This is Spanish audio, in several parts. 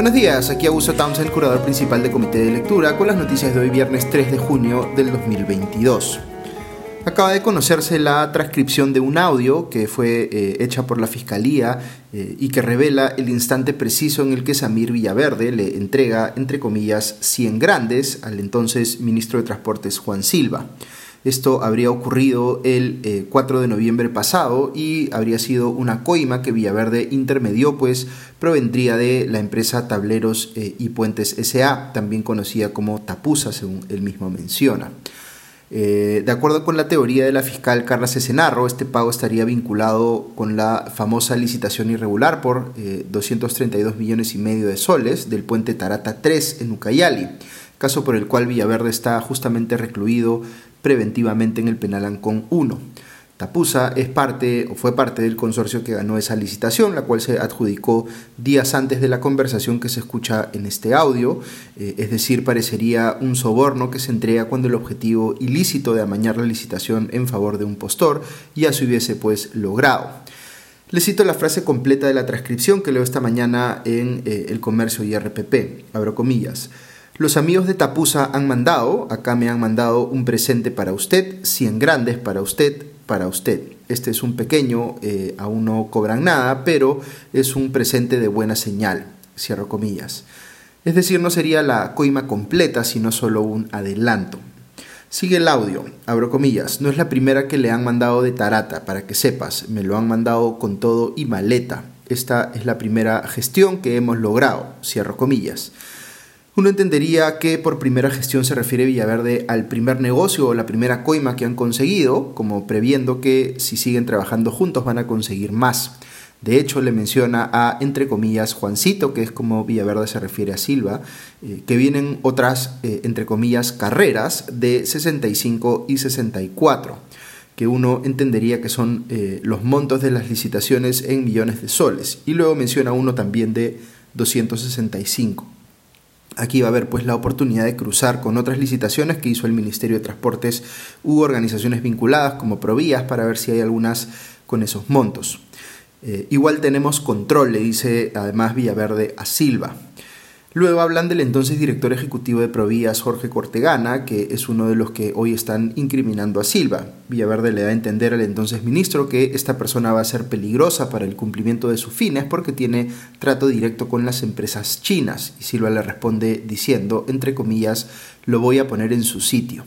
Buenos días, aquí Augusto Townsend, curador principal de Comité de Lectura, con las noticias de hoy viernes 3 de junio del 2022. Acaba de conocerse la transcripción de un audio que fue eh, hecha por la Fiscalía eh, y que revela el instante preciso en el que Samir Villaverde le entrega, entre comillas, 100 grandes al entonces ministro de Transportes Juan Silva. Esto habría ocurrido el 4 eh, de noviembre pasado y habría sido una coima que Villaverde intermedió, pues provendría de la empresa Tableros eh, y Puentes SA, también conocida como Tapusa, según él mismo menciona. Eh, de acuerdo con la teoría de la fiscal Carla Cesenarro, este pago estaría vinculado con la famosa licitación irregular por 232 millones y medio de soles del puente Tarata 3 en Ucayali, caso por el cual Villaverde está justamente recluido preventivamente en el penal Ancón 1. Tapusa es parte o fue parte del consorcio que ganó esa licitación, la cual se adjudicó días antes de la conversación que se escucha en este audio, eh, es decir, parecería un soborno que se entrega cuando el objetivo ilícito de amañar la licitación en favor de un postor ya se hubiese pues logrado. Le cito la frase completa de la transcripción que leo esta mañana en eh, El Comercio y RPP, abro comillas. Los amigos de Tapusa han mandado, acá me han mandado un presente para usted, 100 grandes para usted, para usted. Este es un pequeño, eh, aún no cobran nada, pero es un presente de buena señal, cierro comillas. Es decir, no sería la coima completa, sino solo un adelanto. Sigue el audio, abro comillas, no es la primera que le han mandado de Tarata, para que sepas, me lo han mandado con todo y maleta. Esta es la primera gestión que hemos logrado, cierro comillas. Uno entendería que por primera gestión se refiere Villaverde al primer negocio o la primera coima que han conseguido, como previendo que si siguen trabajando juntos van a conseguir más. De hecho, le menciona a, entre comillas, Juancito, que es como Villaverde se refiere a Silva, eh, que vienen otras, eh, entre comillas, carreras de 65 y 64, que uno entendería que son eh, los montos de las licitaciones en millones de soles. Y luego menciona uno también de 265. Aquí va a haber pues la oportunidad de cruzar con otras licitaciones que hizo el Ministerio de Transportes u organizaciones vinculadas como Provías para ver si hay algunas con esos montos. Eh, igual tenemos control, le dice además Villaverde a Silva. Luego hablan del entonces director ejecutivo de Provías, Jorge Cortegana, que es uno de los que hoy están incriminando a Silva. Villaverde le da a entender al entonces ministro que esta persona va a ser peligrosa para el cumplimiento de sus fines porque tiene trato directo con las empresas chinas. Y Silva le responde diciendo, entre comillas, lo voy a poner en su sitio.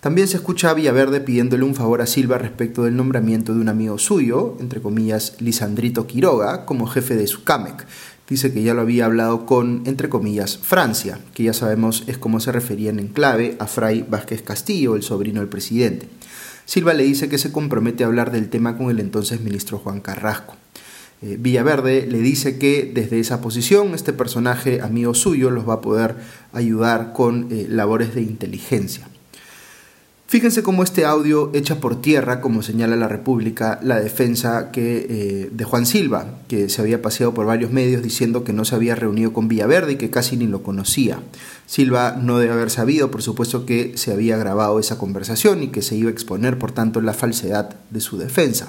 También se escucha a Villaverde pidiéndole un favor a Silva respecto del nombramiento de un amigo suyo, entre comillas, Lisandrito Quiroga, como jefe de su CAMEC dice que ya lo había hablado con, entre comillas, Francia, que ya sabemos es como se referían en clave a Fray Vázquez Castillo, el sobrino del presidente. Silva le dice que se compromete a hablar del tema con el entonces ministro Juan Carrasco. Eh, Villaverde le dice que desde esa posición este personaje amigo suyo los va a poder ayudar con eh, labores de inteligencia. Fíjense cómo este audio echa por tierra, como señala la República, la defensa que, eh, de Juan Silva, que se había paseado por varios medios diciendo que no se había reunido con Villaverde y que casi ni lo conocía. Silva no debe haber sabido, por supuesto, que se había grabado esa conversación y que se iba a exponer, por tanto, la falsedad de su defensa.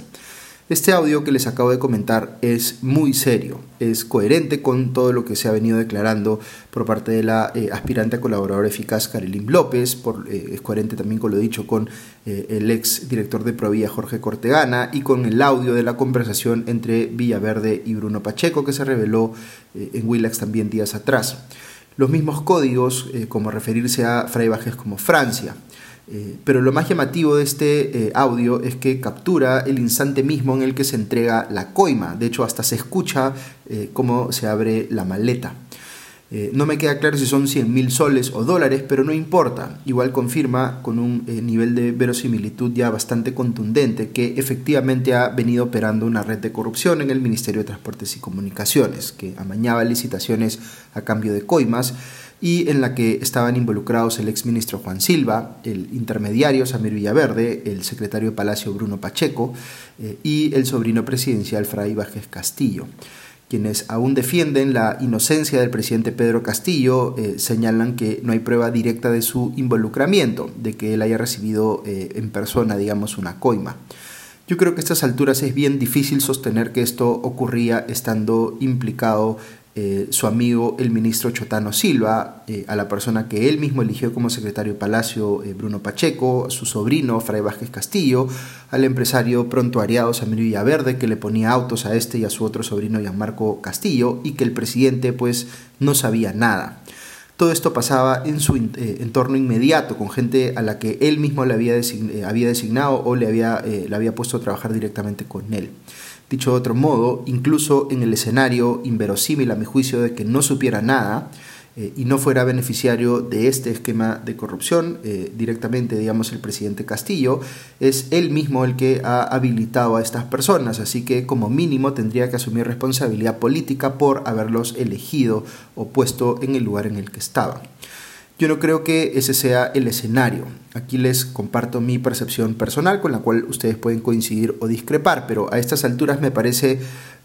Este audio que les acabo de comentar es muy serio, es coherente con todo lo que se ha venido declarando por parte de la eh, aspirante a colaborador eficaz Carilín López, por, eh, es coherente también con lo dicho con eh, el ex director de Provía Jorge Cortegana y con el audio de la conversación entre Villaverde y Bruno Pacheco que se reveló en Willax también días atrás. Los mismos códigos, como referirse a Fray Bajes como Francia. Eh, pero lo más llamativo de este eh, audio es que captura el instante mismo en el que se entrega la coima. De hecho, hasta se escucha eh, cómo se abre la maleta. no me queda claro si son 100 mil soles o dólares, pero no importa. Igual confirma con un nivel de verosimilitud ya bastante contundente que efectivamente ha venido operando una red de corrupción en el Ministerio de Transportes y Comunicaciones, que amañaba licitaciones a cambio de coimas y en la que estaban involucrados el exministro Juan Silva, el intermediario Samir Villaverde, el secretario de Palacio Bruno Pacheco eh, y el sobrino presidencial Fray Vázquez Castillo. Quienes aún defienden la inocencia del presidente Pedro Castillo eh, señalan que no hay prueba directa de su involucramiento, de que él haya recibido eh, en persona, digamos, una coima. Yo creo que a estas alturas es bien difícil sostener que esto ocurría estando implicado eh, su amigo el ministro Chotano Silva, eh, a la persona que él mismo eligió como secretario de Palacio, eh, Bruno Pacheco, su sobrino Fray Vázquez Castillo, al empresario prontuariado Samir Villaverde, que le ponía autos a este y a su otro sobrino Gianmarco Castillo, y que el presidente pues no sabía nada. Todo esto pasaba en su entorno inmediato, con gente a la que él mismo le había, había designado o le había, le había puesto a trabajar directamente con él. Dicho de otro modo, incluso en el escenario inverosímil a mi juicio de que no supiera nada eh, y no fuera beneficiario de este esquema de corrupción, eh, directamente, digamos, el presidente Castillo, es él mismo el que ha habilitado a estas personas, así que como mínimo tendría que asumir responsabilidad política por haberlos elegido o puesto en el lugar en el que estaban. Yo no creo que ese sea el escenario. Aquí les comparto mi percepción personal con la cual ustedes pueden coincidir o discrepar, pero a estas alturas me parece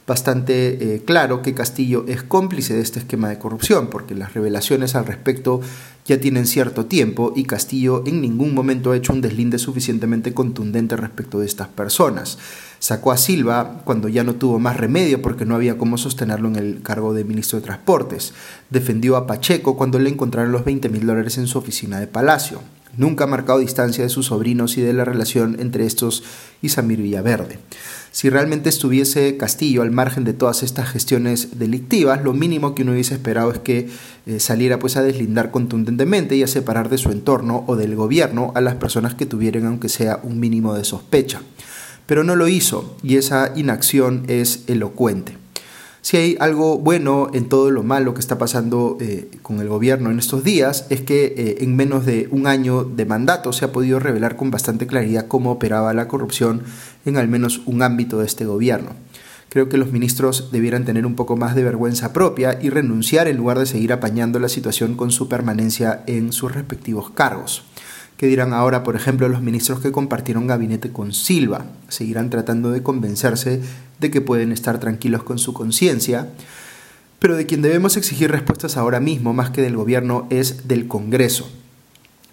bastante eh, claro que Castillo es cómplice de este esquema de corrupción, porque las revelaciones al respecto ya tienen cierto tiempo y Castillo en ningún momento ha hecho un deslinde suficientemente contundente respecto de estas personas. Sacó a Silva cuando ya no tuvo más remedio porque no había cómo sostenerlo en el cargo de ministro de Transportes. Defendió a Pacheco cuando le encontraron los 20 mil dólares en su oficina de Palacio. Nunca ha marcado distancia de sus sobrinos y de la relación entre estos y Samir Villaverde. Si realmente estuviese Castillo al margen de todas estas gestiones delictivas, lo mínimo que uno hubiese esperado es que eh, saliera pues a deslindar contundentemente y a separar de su entorno o del gobierno a las personas que tuvieran aunque sea un mínimo de sospecha. Pero no lo hizo y esa inacción es elocuente. Si hay algo bueno en todo lo malo que está pasando eh, con el gobierno en estos días, es que eh, en menos de un año de mandato se ha podido revelar con bastante claridad cómo operaba la corrupción en al menos un ámbito de este gobierno. Creo que los ministros debieran tener un poco más de vergüenza propia y renunciar en lugar de seguir apañando la situación con su permanencia en sus respectivos cargos. ¿Qué dirán ahora, por ejemplo, los ministros que compartieron gabinete con Silva? Seguirán tratando de convencerse de que pueden estar tranquilos con su conciencia, pero de quien debemos exigir respuestas ahora mismo, más que del gobierno, es del Congreso.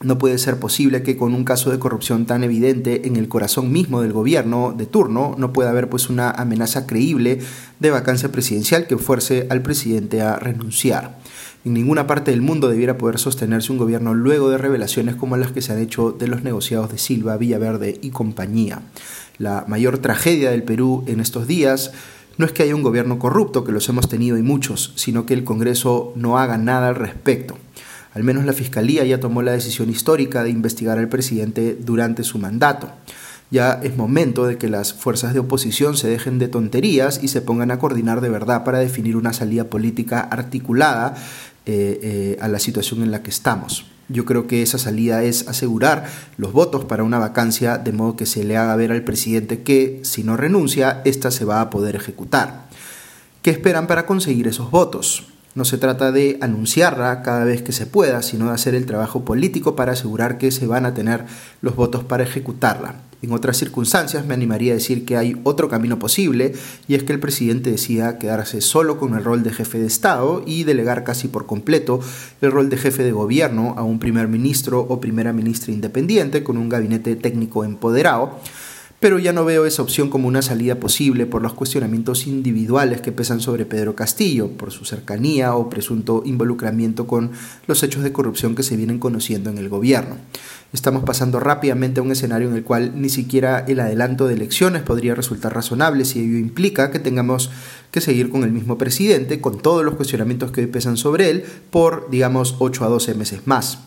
No puede ser posible que con un caso de corrupción tan evidente en el corazón mismo del gobierno de turno no pueda haber pues una amenaza creíble de vacancia presidencial que fuerce al presidente a renunciar. En ninguna parte del mundo debiera poder sostenerse un gobierno luego de revelaciones como las que se han hecho de los negociados de Silva, Villaverde y compañía. La mayor tragedia del Perú en estos días no es que haya un gobierno corrupto, que los hemos tenido y muchos, sino que el Congreso no haga nada al respecto. Al menos la Fiscalía ya tomó la decisión histórica de investigar al presidente durante su mandato. Ya es momento de que las fuerzas de oposición se dejen de tonterías y se pongan a coordinar de verdad para definir una salida política articulada eh, eh, a la situación en la que estamos. Yo creo que esa salida es asegurar los votos para una vacancia de modo que se le haga ver al presidente que si no renuncia, ésta se va a poder ejecutar. ¿Qué esperan para conseguir esos votos? No se trata de anunciarla cada vez que se pueda, sino de hacer el trabajo político para asegurar que se van a tener los votos para ejecutarla. En otras circunstancias me animaría a decir que hay otro camino posible y es que el presidente decida quedarse solo con el rol de jefe de Estado y delegar casi por completo el rol de jefe de gobierno a un primer ministro o primera ministra independiente con un gabinete técnico empoderado pero ya no veo esa opción como una salida posible por los cuestionamientos individuales que pesan sobre Pedro Castillo, por su cercanía o presunto involucramiento con los hechos de corrupción que se vienen conociendo en el gobierno. Estamos pasando rápidamente a un escenario en el cual ni siquiera el adelanto de elecciones podría resultar razonable si ello implica que tengamos que seguir con el mismo presidente, con todos los cuestionamientos que hoy pesan sobre él, por, digamos, 8 a 12 meses más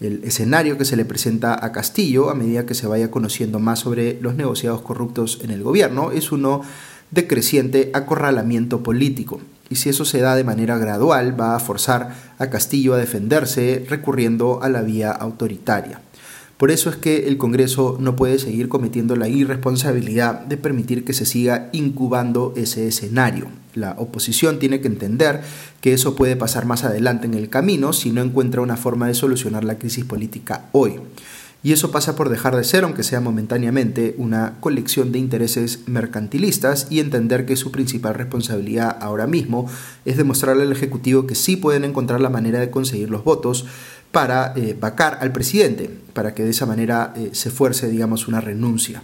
el escenario que se le presenta a Castillo a medida que se vaya conociendo más sobre los negociados corruptos en el gobierno es uno de creciente acorralamiento político. Y si eso se da de manera gradual, va a forzar a Castillo a defenderse recurriendo a la vía autoritaria. Por eso es que el Congreso no puede seguir cometiendo la irresponsabilidad de permitir que se siga incubando ese escenario. La oposición tiene que entender que eso puede pasar más adelante en el camino si no encuentra una forma de solucionar la crisis política hoy. Y eso pasa por dejar de ser, aunque sea momentáneamente, una colección de intereses mercantilistas y entender que su principal responsabilidad ahora mismo es demostrarle al Ejecutivo que sí pueden encontrar la manera de conseguir los votos para eh, vacar al presidente, para que de esa manera eh, se fuerce, digamos, una renuncia.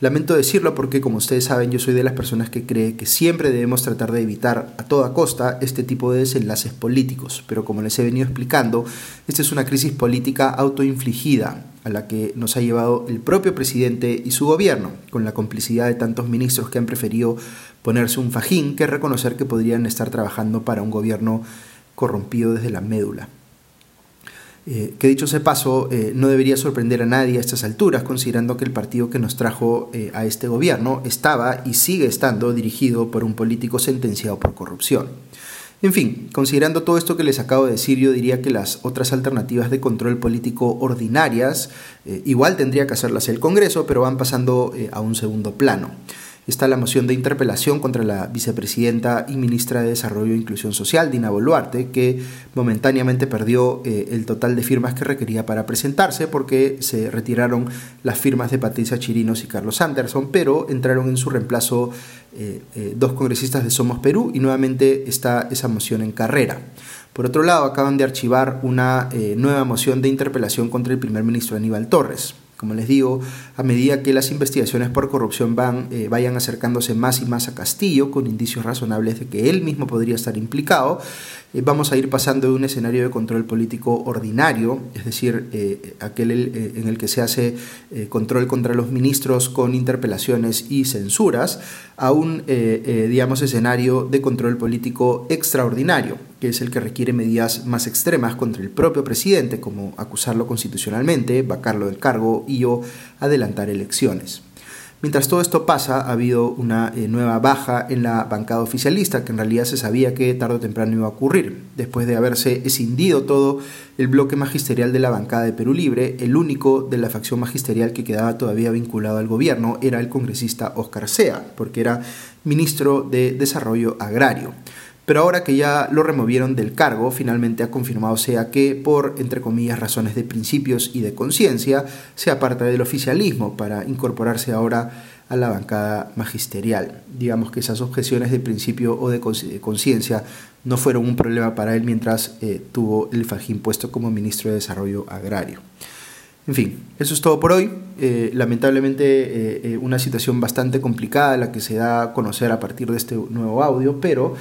Lamento decirlo porque, como ustedes saben, yo soy de las personas que cree que siempre debemos tratar de evitar a toda costa este tipo de desenlaces políticos, pero como les he venido explicando, esta es una crisis política autoinfligida a la que nos ha llevado el propio presidente y su gobierno, con la complicidad de tantos ministros que han preferido ponerse un fajín que reconocer que podrían estar trabajando para un gobierno corrompido desde la médula. Eh, que dicho ese paso, eh, no debería sorprender a nadie a estas alturas, considerando que el partido que nos trajo eh, a este gobierno estaba y sigue estando dirigido por un político sentenciado por corrupción. En fin, considerando todo esto que les acabo de decir, yo diría que las otras alternativas de control político ordinarias igual tendría que hacerlas el Congreso, pero van pasando a un segundo plano está la moción de interpelación contra la vicepresidenta y ministra de Desarrollo e Inclusión Social, Dina Boluarte, que momentáneamente perdió eh, el total de firmas que requería para presentarse porque se retiraron las firmas de Patricia Chirinos y Carlos Anderson, pero entraron en su reemplazo eh, eh, dos congresistas de Somos Perú y nuevamente está esa moción en carrera. Por otro lado, acaban de archivar una nueva moción de interpelación contra el primer ministro Aníbal Torres. Como les digo, a medida que las investigaciones por corrupción van, eh, vayan acercándose más y más a Castillo, con indicios razonables de que él mismo podría estar implicado, eh, vamos a ir pasando de un escenario de control político ordinario, es decir, eh, aquel en el que se hace control contra los ministros con interpelaciones y censuras, a un, digamos, escenario de control político extraordinario, que es el que requiere medidas más extremas contra el propio presidente, como acusarlo constitucionalmente, vacarlo del cargo y o adelantar elecciones. Mientras todo esto pasa, ha habido una eh, nueva baja en la bancada oficialista, que en realidad se sabía que tarde o temprano iba a ocurrir. Después de haberse escindido todo el bloque magisterial de la bancada de Perú Libre, el único de la facción magisterial que quedaba todavía vinculado al gobierno era el congresista Oscar Sea, porque era ministro de Desarrollo Agrario. Pero ahora que ya lo removieron del cargo, finalmente ha confirmado sea que, por, entre comillas, razones de principios y de conciencia, se aparta del oficialismo para incorporarse ahora a la bancada magisterial. Digamos que esas objeciones de principio o de conciencia no fueron un problema para él mientras eh, tuvo el fajín puesto como ministro de Desarrollo Agrario. En fin, eso es todo por hoy. Eh, lamentablemente eh, eh, una situación bastante complicada la que se da a conocer a partir de este nuevo audio, pero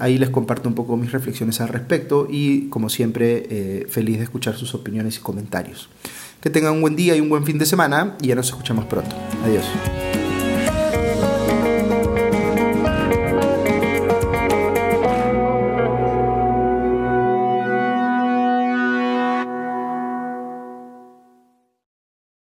ahí les comparto un poco mis reflexiones al respecto y como siempre feliz de escuchar sus opiniones y comentarios. Que tengan un buen día y un buen fin de semana y ya nos escuchamos pronto. Adiós.